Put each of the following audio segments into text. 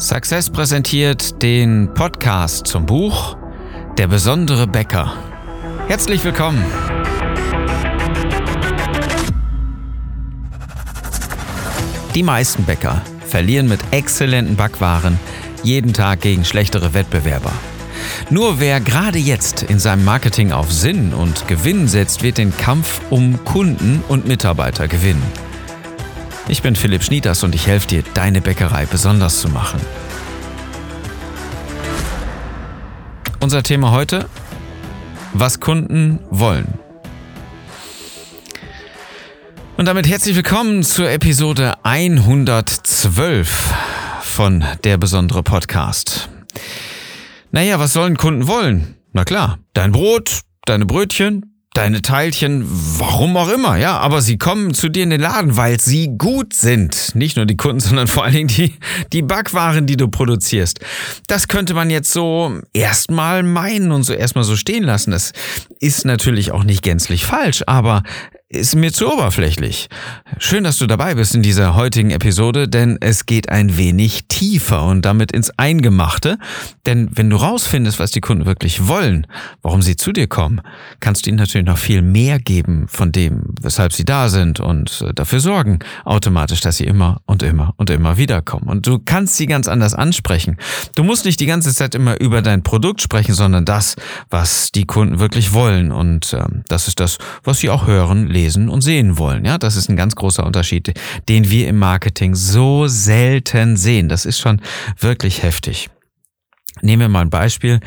Success präsentiert den Podcast zum Buch Der besondere Bäcker. Herzlich willkommen. Die meisten Bäcker verlieren mit exzellenten Backwaren jeden Tag gegen schlechtere Wettbewerber. Nur wer gerade jetzt in seinem Marketing auf Sinn und Gewinn setzt, wird den Kampf um Kunden und Mitarbeiter gewinnen. Ich bin Philipp Schnieders und ich helfe dir, deine Bäckerei besonders zu machen. Unser Thema heute, was Kunden wollen. Und damit herzlich willkommen zur Episode 112 von Der besondere Podcast. Naja, was sollen Kunden wollen? Na klar, dein Brot, deine Brötchen, deine Teilchen, warum auch immer, ja, aber sie kommen zu dir in den Laden, weil sie gut sind. Nicht nur die Kunden, sondern vor allen Dingen die, die Backwaren, die du produzierst. Das könnte man jetzt so erstmal meinen und so erstmal so stehen lassen. Das ist natürlich auch nicht gänzlich falsch, aber ist mir zu oberflächlich. Schön, dass du dabei bist in dieser heutigen Episode, denn es geht ein wenig tiefer und damit ins Eingemachte. Denn wenn du rausfindest, was die Kunden wirklich wollen, warum sie zu dir kommen, kannst du ihnen natürlich noch viel mehr geben von dem, weshalb sie da sind und äh, dafür sorgen automatisch, dass sie immer und immer und immer wieder kommen. Und du kannst sie ganz anders ansprechen. Du musst nicht die ganze Zeit immer über dein Produkt sprechen, sondern das, was die Kunden wirklich wollen. Und ähm, das ist das, was sie auch hören, lesen und sehen wollen. Ja, das ist ein ganz großer Unterschied, den wir im Marketing so selten sehen. Das ist schon wirklich heftig. Nehmen wir mal ein Beispiel.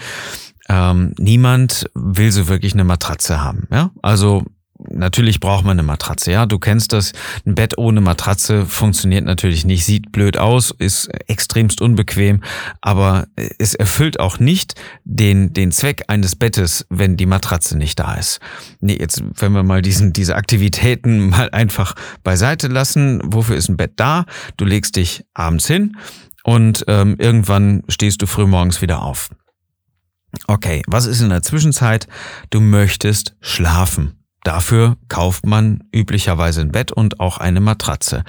Ähm, niemand will so wirklich eine Matratze haben. Ja, also natürlich braucht man eine Matratze. Ja, du kennst das. Ein Bett ohne Matratze funktioniert natürlich nicht, sieht blöd aus, ist extremst unbequem, aber es erfüllt auch nicht den, den Zweck eines Bettes, wenn die Matratze nicht da ist. Nee, jetzt, wenn wir mal diesen, diese Aktivitäten mal einfach beiseite lassen, wofür ist ein Bett da? Du legst dich abends hin und ähm, irgendwann stehst du früh morgens wieder auf. Okay, was ist in der Zwischenzeit? Du möchtest schlafen. Dafür kauft man üblicherweise ein Bett und auch eine Matratze.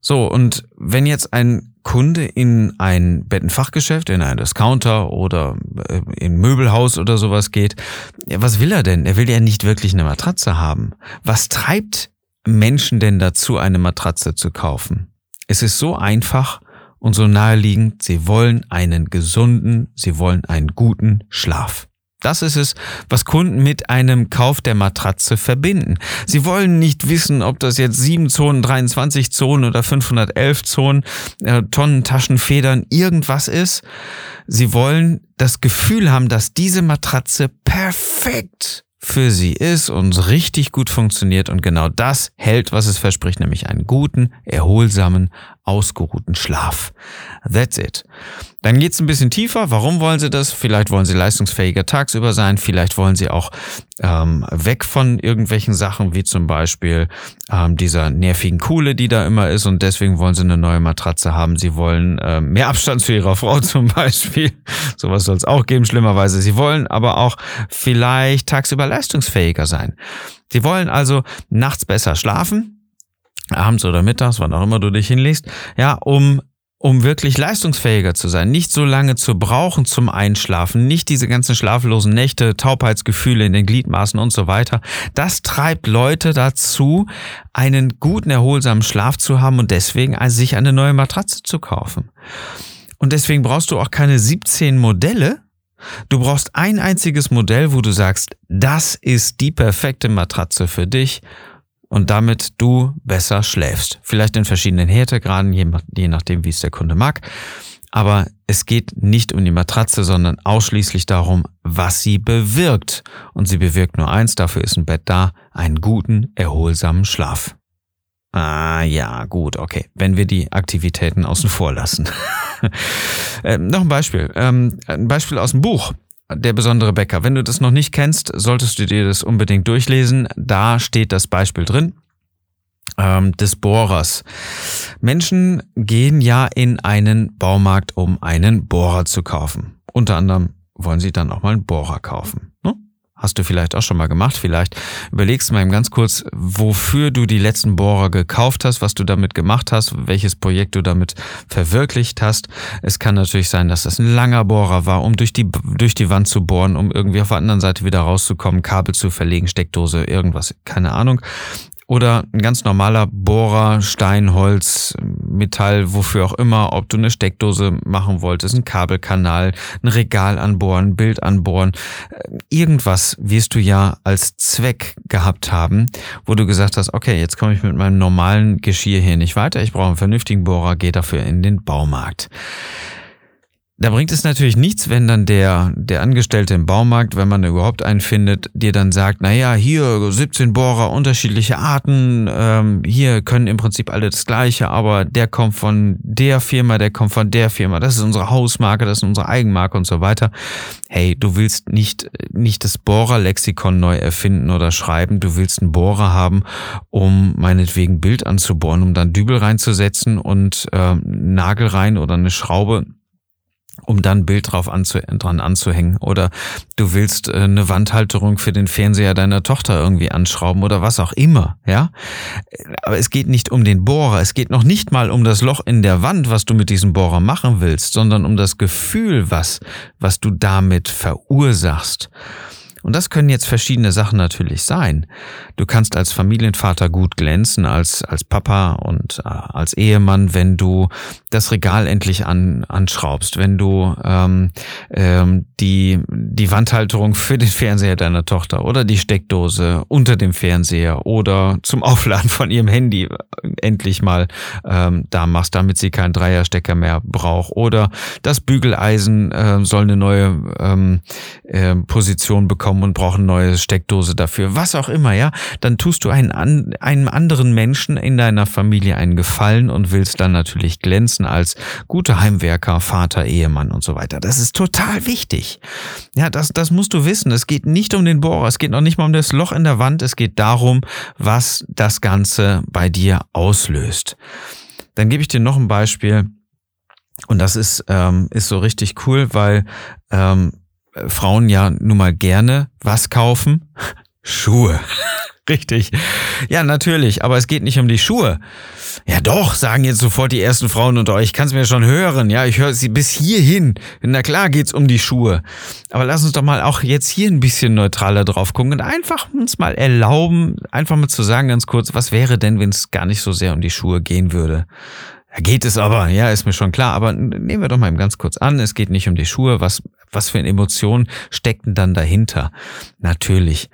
So, und wenn jetzt ein Kunde in ein Bettenfachgeschäft, in ein Discounter oder äh, in Möbelhaus oder sowas geht, ja, was will er denn? Er will ja nicht wirklich eine Matratze haben. Was treibt Menschen denn dazu, eine Matratze zu kaufen? Es ist so einfach und so naheliegend, sie wollen einen gesunden, sie wollen einen guten Schlaf. Das ist es, was Kunden mit einem Kauf der Matratze verbinden. Sie wollen nicht wissen, ob das jetzt 7 Zonen, 23 Zonen oder 511 Zonen, äh, Tonnen Taschenfedern, irgendwas ist. Sie wollen das Gefühl haben, dass diese Matratze perfekt für sie ist und richtig gut funktioniert und genau das hält, was es verspricht, nämlich einen guten, erholsamen, ausgeruhten Schlaf. That's it. Dann geht's ein bisschen tiefer. Warum wollen Sie das? Vielleicht wollen Sie leistungsfähiger tagsüber sein. Vielleicht wollen Sie auch ähm, weg von irgendwelchen Sachen, wie zum Beispiel ähm, dieser nervigen Kuhle, die da immer ist. Und deswegen wollen Sie eine neue Matratze haben. Sie wollen ähm, mehr Abstand zu Ihrer Frau zum Beispiel. Sowas soll es auch geben, schlimmerweise. Sie wollen aber auch vielleicht tagsüber leistungsfähiger sein. Sie wollen also nachts besser schlafen abends oder mittags, wann auch immer du dich hinlegst, ja, um um wirklich leistungsfähiger zu sein, nicht so lange zu brauchen zum Einschlafen, nicht diese ganzen schlaflosen Nächte, Taubheitsgefühle in den Gliedmaßen und so weiter. Das treibt Leute dazu, einen guten, erholsamen Schlaf zu haben und deswegen sich eine neue Matratze zu kaufen. Und deswegen brauchst du auch keine 17 Modelle, Du brauchst ein einziges Modell, wo du sagst, das ist die perfekte Matratze für dich und damit du besser schläfst. Vielleicht in verschiedenen Härtegraden, je nachdem, wie es der Kunde mag. Aber es geht nicht um die Matratze, sondern ausschließlich darum, was sie bewirkt. Und sie bewirkt nur eins, dafür ist ein Bett da, einen guten, erholsamen Schlaf. Ah ja, gut, okay. Wenn wir die Aktivitäten außen vor lassen. ähm, noch ein Beispiel. Ähm, ein Beispiel aus dem Buch. Der besondere Bäcker. Wenn du das noch nicht kennst, solltest du dir das unbedingt durchlesen. Da steht das Beispiel drin ähm, des Bohrers. Menschen gehen ja in einen Baumarkt, um einen Bohrer zu kaufen. Unter anderem wollen sie dann auch mal einen Bohrer kaufen. Ne? Hast du vielleicht auch schon mal gemacht. Vielleicht überlegst du mal ganz kurz, wofür du die letzten Bohrer gekauft hast, was du damit gemacht hast, welches Projekt du damit verwirklicht hast. Es kann natürlich sein, dass das ein langer Bohrer war, um durch die, durch die Wand zu bohren, um irgendwie auf der anderen Seite wieder rauszukommen, Kabel zu verlegen, Steckdose, irgendwas, keine Ahnung. Oder ein ganz normaler Bohrer, Stein, Holz, Metall, wofür auch immer, ob du eine Steckdose machen wolltest, ein Kabelkanal, ein Regal anbohren, ein Bild anbohren. Äh, irgendwas wirst du ja als Zweck gehabt haben, wo du gesagt hast, okay, jetzt komme ich mit meinem normalen Geschirr hier nicht weiter, ich brauche einen vernünftigen Bohrer, geh dafür in den Baumarkt. Da bringt es natürlich nichts, wenn dann der, der Angestellte im Baumarkt, wenn man überhaupt einen findet, dir dann sagt, naja, hier 17 Bohrer, unterschiedliche Arten, ähm, hier können im Prinzip alle das Gleiche, aber der kommt von der Firma, der kommt von der Firma, das ist unsere Hausmarke, das ist unsere Eigenmarke und so weiter. Hey, du willst nicht, nicht das Bohrerlexikon neu erfinden oder schreiben, du willst einen Bohrer haben, um meinetwegen Bild anzubohren, um dann Dübel reinzusetzen und äh, Nagel rein oder eine Schraube um dann ein Bild drauf anzu dran anzuhängen. Oder du willst äh, eine Wandhalterung für den Fernseher deiner Tochter irgendwie anschrauben oder was auch immer, ja. Aber es geht nicht um den Bohrer, es geht noch nicht mal um das Loch in der Wand, was du mit diesem Bohrer machen willst, sondern um das Gefühl, was, was du damit verursachst. Und das können jetzt verschiedene Sachen natürlich sein. Du kannst als Familienvater gut glänzen, als, als Papa und äh, als Ehemann, wenn du das Regal endlich an, anschraubst, wenn du ähm, ähm, die, die Wandhalterung für den Fernseher deiner Tochter oder die Steckdose unter dem Fernseher oder zum Aufladen von ihrem Handy endlich mal ähm, da machst, damit sie keinen Dreierstecker mehr braucht. Oder das Bügeleisen äh, soll eine neue ähm, äh, Position bekommen kommen und brauchen neue Steckdose dafür, was auch immer, ja, dann tust du einen, einem anderen Menschen in deiner Familie einen Gefallen und willst dann natürlich glänzen als guter Heimwerker, Vater, Ehemann und so weiter. Das ist total wichtig. Ja, das, das musst du wissen. Es geht nicht um den Bohrer, es geht noch nicht mal um das Loch in der Wand, es geht darum, was das Ganze bei dir auslöst. Dann gebe ich dir noch ein Beispiel. Und das ist, ähm, ist so richtig cool, weil ähm, Frauen ja nun mal gerne was kaufen? Schuhe. Richtig. Ja, natürlich, aber es geht nicht um die Schuhe. Ja doch, sagen jetzt sofort die ersten Frauen unter euch. Ich kann es mir schon hören. Ja, ich höre sie bis hierhin. Na klar geht's um die Schuhe. Aber lass uns doch mal auch jetzt hier ein bisschen neutraler drauf gucken und einfach uns mal erlauben, einfach mal zu sagen ganz kurz, was wäre denn, wenn es gar nicht so sehr um die Schuhe gehen würde? Ja, geht es aber, ja, ist mir schon klar. Aber nehmen wir doch mal eben ganz kurz an, es geht nicht um die Schuhe. Was, was für eine Emotion steckt denn dann dahinter? Natürlich.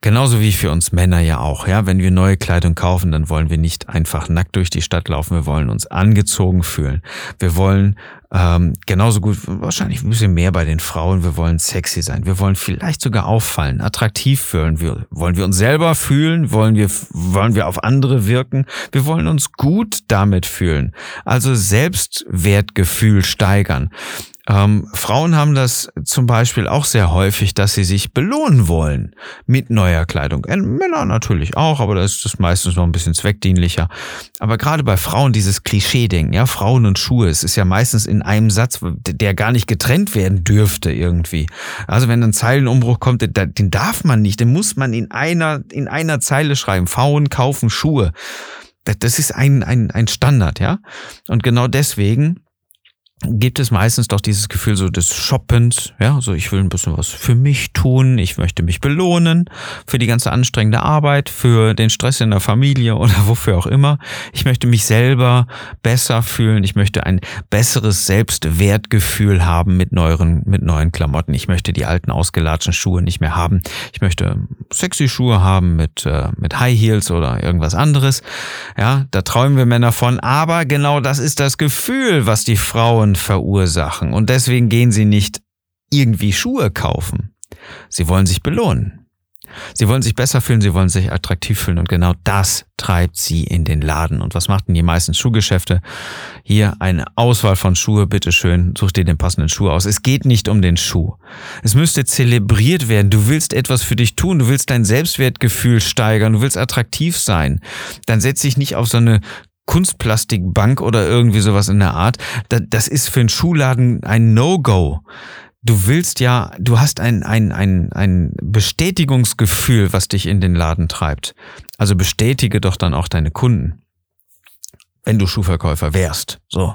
Genauso wie für uns Männer ja auch, ja. Wenn wir neue Kleidung kaufen, dann wollen wir nicht einfach nackt durch die Stadt laufen. Wir wollen uns angezogen fühlen. Wir wollen ähm, genauso gut, wahrscheinlich ein bisschen mehr bei den Frauen. Wir wollen sexy sein. Wir wollen vielleicht sogar auffallen, attraktiv fühlen. Wir, wollen wir uns selber fühlen? Wollen wir, wollen wir auf andere wirken? Wir wollen uns gut damit fühlen. Also Selbstwertgefühl steigern. Ähm, Frauen haben das zum Beispiel auch sehr häufig, dass sie sich belohnen wollen mit neuer Kleidung. Äh, Männer natürlich auch, aber da ist das meistens noch ein bisschen zweckdienlicher. Aber gerade bei Frauen dieses Klischee-Denken, ja, Frauen und Schuhe, es ist ja meistens in einem Satz, der gar nicht getrennt werden dürfte irgendwie. Also wenn ein Zeilenumbruch kommt, den darf man nicht, den muss man in einer, in einer Zeile schreiben. Frauen kaufen Schuhe. Das ist ein, ein, ein Standard, ja. Und genau deswegen gibt es meistens doch dieses Gefühl so des Shoppens, ja, so ich will ein bisschen was für mich tun, ich möchte mich belohnen für die ganze anstrengende Arbeit, für den Stress in der Familie oder wofür auch immer. Ich möchte mich selber besser fühlen, ich möchte ein besseres Selbstwertgefühl haben mit neueren, mit neuen Klamotten. Ich möchte die alten ausgelatschten Schuhe nicht mehr haben. Ich möchte sexy Schuhe haben mit, äh, mit High Heels oder irgendwas anderes. Ja, da träumen wir Männer von, aber genau das ist das Gefühl, was die Frauen Frauen verursachen. Und deswegen gehen sie nicht irgendwie Schuhe kaufen. Sie wollen sich belohnen. Sie wollen sich besser fühlen, sie wollen sich attraktiv fühlen und genau das treibt sie in den Laden. Und was macht denn die meisten Schuhgeschäfte? Hier eine Auswahl von Schuhe, bitteschön, such dir den passenden Schuh aus. Es geht nicht um den Schuh. Es müsste zelebriert werden. Du willst etwas für dich tun, du willst dein Selbstwertgefühl steigern, du willst attraktiv sein. Dann setz dich nicht auf so eine Kunstplastikbank oder irgendwie sowas in der Art. Das ist für einen Schuhladen ein No-Go. du willst ja, du hast ein, ein, ein, ein Bestätigungsgefühl, was dich in den Laden treibt. Also bestätige doch dann auch deine Kunden. Wenn du Schuhverkäufer wärst. So,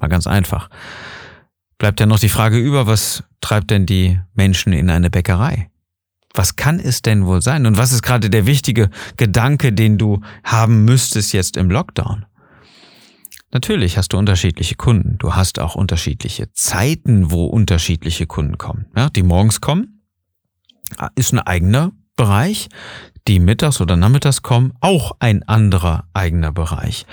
mal ganz einfach. Bleibt ja noch die Frage über, was treibt denn die Menschen in eine Bäckerei? Was kann es denn wohl sein? Und was ist gerade der wichtige Gedanke, den du haben müsstest jetzt im Lockdown? Natürlich hast du unterschiedliche Kunden. Du hast auch unterschiedliche Zeiten, wo unterschiedliche Kunden kommen. Ja, die morgens kommen, ist ein eigener Bereich. Die mittags oder nachmittags kommen, auch ein anderer eigener Bereich.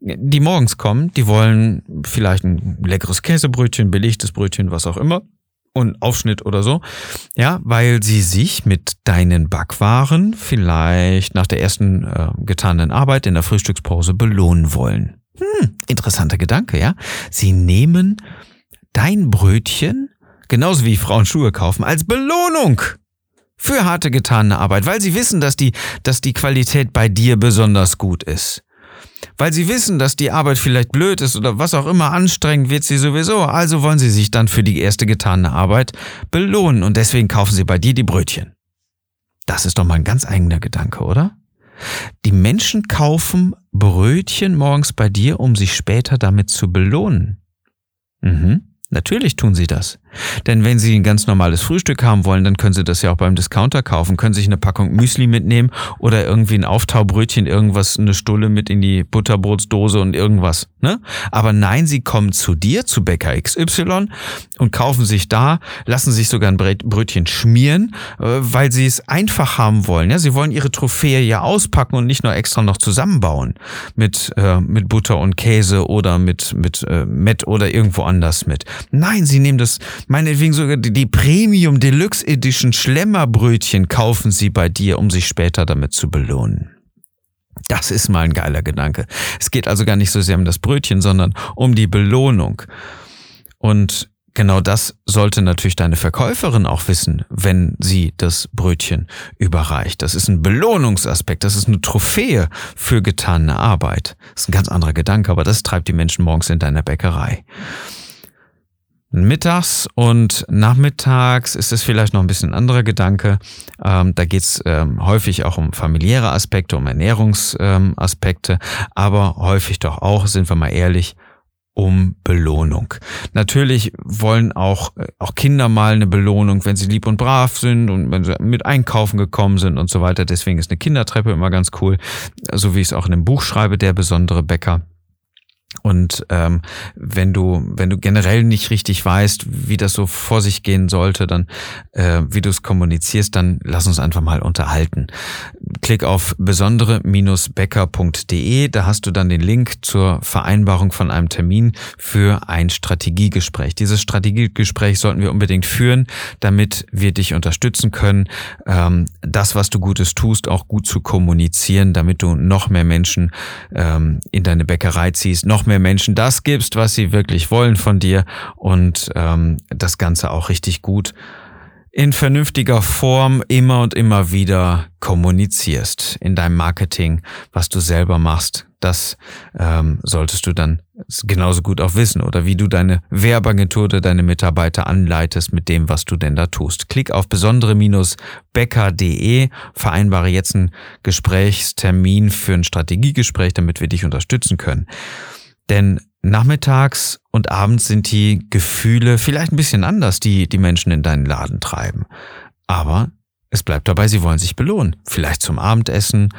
Die morgens kommen, die wollen vielleicht ein leckeres Käsebrötchen, belegtes Brötchen, was auch immer und Aufschnitt oder so. Ja, weil sie sich mit deinen Backwaren vielleicht nach der ersten äh, getanen Arbeit in der Frühstückspause belohnen wollen. Hm, interessanter Gedanke, ja? Sie nehmen dein Brötchen, genauso wie Frauen Schuhe kaufen, als Belohnung für harte getane Arbeit, weil sie wissen, dass die, dass die Qualität bei dir besonders gut ist. Weil sie wissen, dass die Arbeit vielleicht blöd ist oder was auch immer anstrengend wird sie sowieso. Also wollen sie sich dann für die erste getane Arbeit belohnen und deswegen kaufen sie bei dir die Brötchen. Das ist doch mal ein ganz eigener Gedanke, oder? Die Menschen kaufen Brötchen morgens bei dir, um sich später damit zu belohnen. Mhm. Natürlich tun sie das. Denn wenn sie ein ganz normales Frühstück haben wollen, dann können sie das ja auch beim Discounter kaufen, können sich eine Packung Müsli mitnehmen oder irgendwie ein Auftaubrötchen, irgendwas, eine Stulle mit in die Butterbrotsdose und irgendwas. Ne? Aber nein, sie kommen zu dir, zu Bäcker XY und kaufen sich da, lassen sich sogar ein Brötchen schmieren, äh, weil sie es einfach haben wollen. Ja, sie wollen ihre Trophäe ja auspacken und nicht nur extra noch zusammenbauen mit äh, mit Butter und Käse oder mit mit äh, Met oder irgendwo anders mit. Nein, sie nehmen das meinetwegen sogar die, Premium Deluxe Edition Schlemmerbrötchen kaufen sie bei dir, um sich später damit zu belohnen. Das ist mal ein geiler Gedanke. Es geht also gar nicht so sehr um das Brötchen, sondern um die Belohnung. Und genau das sollte natürlich deine Verkäuferin auch wissen, wenn sie das Brötchen überreicht. Das ist ein Belohnungsaspekt, das ist eine Trophäe für getane Arbeit. Das ist ein ganz anderer Gedanke, aber das treibt die Menschen morgens in deiner Bäckerei. Mittags und nachmittags ist es vielleicht noch ein bisschen anderer Gedanke. Ähm, da geht es ähm, häufig auch um familiäre Aspekte, um Ernährungsaspekte, ähm, aber häufig doch auch, sind wir mal ehrlich, um Belohnung. Natürlich wollen auch, äh, auch Kinder mal eine Belohnung, wenn sie lieb und brav sind und wenn sie mit einkaufen gekommen sind und so weiter. Deswegen ist eine Kindertreppe immer ganz cool, so wie ich es auch in dem Buch schreibe, der besondere Bäcker. Und ähm, wenn du, wenn du generell nicht richtig weißt, wie das so vor sich gehen sollte, dann äh, wie du es kommunizierst, dann lass uns einfach mal unterhalten. Klick auf besondere-becker.de, da hast du dann den Link zur Vereinbarung von einem Termin für ein Strategiegespräch. Dieses Strategiegespräch sollten wir unbedingt führen, damit wir dich unterstützen können, ähm, das, was du Gutes tust, auch gut zu kommunizieren, damit du noch mehr Menschen ähm, in deine Bäckerei ziehst, noch mehr Menschen das gibst, was sie wirklich wollen von dir und ähm, das Ganze auch richtig gut in vernünftiger Form immer und immer wieder kommunizierst in deinem Marketing, was du selber machst. Das ähm, solltest du dann genauso gut auch wissen oder wie du deine Werbeagentur oder deine Mitarbeiter anleitest mit dem, was du denn da tust. Klick auf besondere-becker.de, vereinbare jetzt einen Gesprächstermin für ein Strategiegespräch, damit wir dich unterstützen können. Denn nachmittags und abends sind die Gefühle vielleicht ein bisschen anders, die die Menschen in deinen Laden treiben. Aber es bleibt dabei, sie wollen sich belohnen. Vielleicht zum Abendessen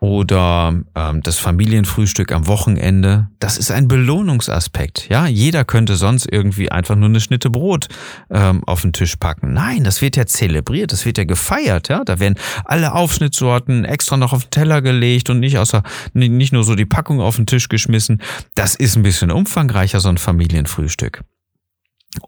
oder ähm, das Familienfrühstück am Wochenende. Das ist ein Belohnungsaspekt. Ja, jeder könnte sonst irgendwie einfach nur eine Schnitte Brot ähm, auf den Tisch packen. Nein, das wird ja zelebriert, das wird ja gefeiert. Ja, da werden alle Aufschnittsorten extra noch auf den Teller gelegt und nicht außer nicht nur so die Packung auf den Tisch geschmissen. Das ist ein bisschen umfangreicher so ein Familienfrühstück.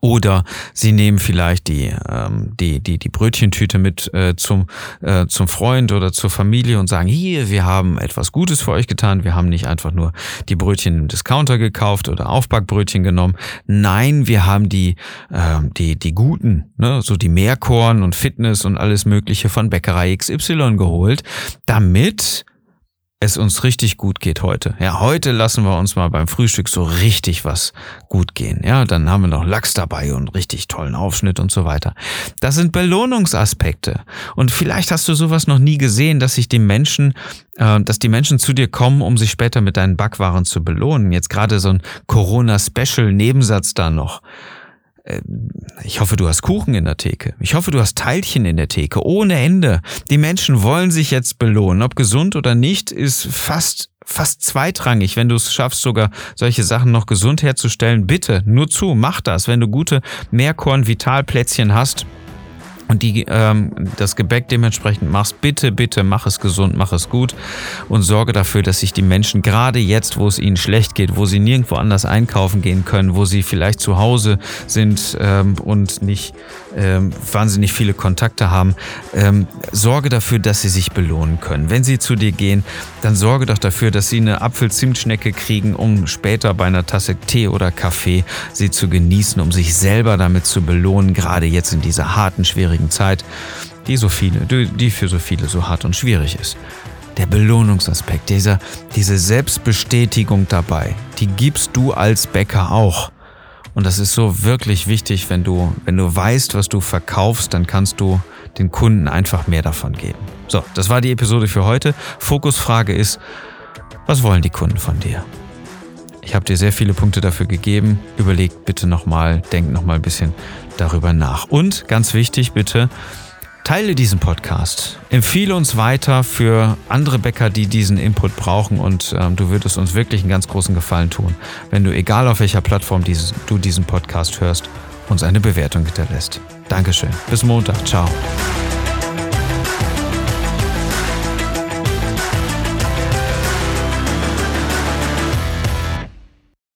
Oder sie nehmen vielleicht die, ähm, die, die, die Brötchentüte mit äh, zum, äh, zum Freund oder zur Familie und sagen, hier, wir haben etwas Gutes für euch getan. Wir haben nicht einfach nur die Brötchen im Discounter gekauft oder Aufbackbrötchen genommen. Nein, wir haben die, äh, die, die guten, ne, so die Meerkorn und Fitness und alles Mögliche von Bäckerei XY geholt, damit es uns richtig gut geht heute. Ja, heute lassen wir uns mal beim Frühstück so richtig was gut gehen. Ja, dann haben wir noch Lachs dabei und richtig tollen Aufschnitt und so weiter. Das sind Belohnungsaspekte. Und vielleicht hast du sowas noch nie gesehen, dass sich die Menschen, äh, dass die Menschen zu dir kommen, um sich später mit deinen Backwaren zu belohnen. Jetzt gerade so ein Corona-Special-Nebensatz da noch. Äh, ich hoffe, du hast Kuchen in der Theke. Ich hoffe, du hast Teilchen in der Theke. Ohne Ende. Die Menschen wollen sich jetzt belohnen. Ob gesund oder nicht, ist fast fast zweitrangig, wenn du es schaffst, sogar solche Sachen noch gesund herzustellen. Bitte, nur zu, mach das. Wenn du gute Mehrkorn-Vitalplätzchen hast, und die, ähm, das Gebäck dementsprechend machst, bitte, bitte mach es gesund, mach es gut und sorge dafür, dass sich die Menschen gerade jetzt, wo es ihnen schlecht geht, wo sie nirgendwo anders einkaufen gehen können, wo sie vielleicht zu Hause sind ähm, und nicht ähm, wahnsinnig viele Kontakte haben, ähm, sorge dafür, dass sie sich belohnen können. Wenn sie zu dir gehen, dann sorge doch dafür, dass sie eine Apfel-Zimtschnecke kriegen, um später bei einer Tasse Tee oder Kaffee sie zu genießen, um sich selber damit zu belohnen, gerade jetzt in dieser harten, schwierigen Zeit, die so viele, die für so viele so hart und schwierig ist. Der Belohnungsaspekt, dieser, diese Selbstbestätigung dabei, die gibst du als Bäcker auch. Und das ist so wirklich wichtig, wenn du, wenn du weißt, was du verkaufst, dann kannst du den Kunden einfach mehr davon geben. So, das war die Episode für heute. Fokusfrage ist, was wollen die Kunden von dir? Ich habe dir sehr viele Punkte dafür gegeben. Überleg bitte nochmal, denk nochmal ein bisschen darüber nach. Und ganz wichtig, bitte, teile diesen Podcast. Empfehle uns weiter für andere Bäcker, die diesen Input brauchen und ähm, du würdest uns wirklich einen ganz großen Gefallen tun, wenn du, egal auf welcher Plattform dieses, du diesen Podcast hörst, uns eine Bewertung hinterlässt. Dankeschön. Bis Montag. Ciao.